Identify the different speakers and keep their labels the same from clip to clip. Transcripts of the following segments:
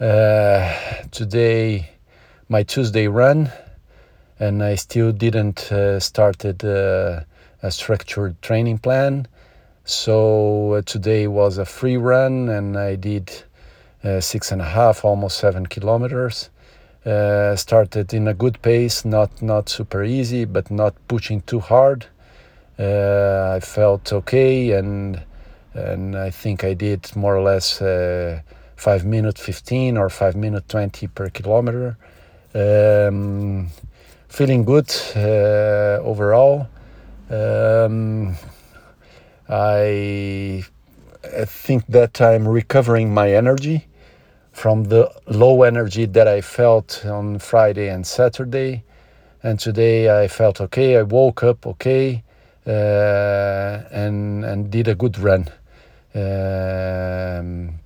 Speaker 1: Uh, today, my Tuesday run, and I still didn't uh, started uh, a structured training plan. So uh, today was a free run, and I did uh, six and a half, almost seven kilometers. Uh, started in a good pace, not not super easy, but not pushing too hard. I felt okay, and and I think I did more or less uh, five minute fifteen or five minute twenty per kilometer. Um, feeling good uh, overall. Um, I, I think that I'm recovering my energy from the low energy that I felt on Friday and Saturday. And today I felt okay. I woke up okay uh, and and did a good run. Um,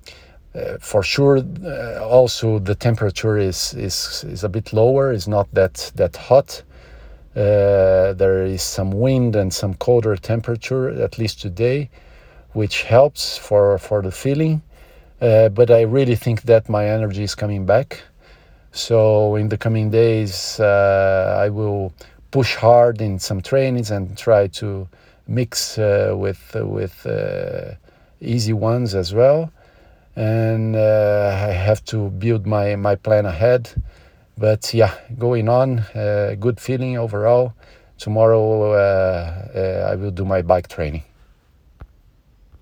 Speaker 1: uh, for sure, uh, also the temperature is, is is a bit lower. It's not that that hot. Uh, there is some wind and some colder temperature, at least today, which helps for for the feeling. Uh, but I really think that my energy is coming back. So in the coming days, uh, I will push hard in some trainings and try to mix uh, with with easy ones as well. And uh, I have to build my my plan ahead. But yeah, going on, uh, good feeling overall. Tomorrow uh, I will do my bike training.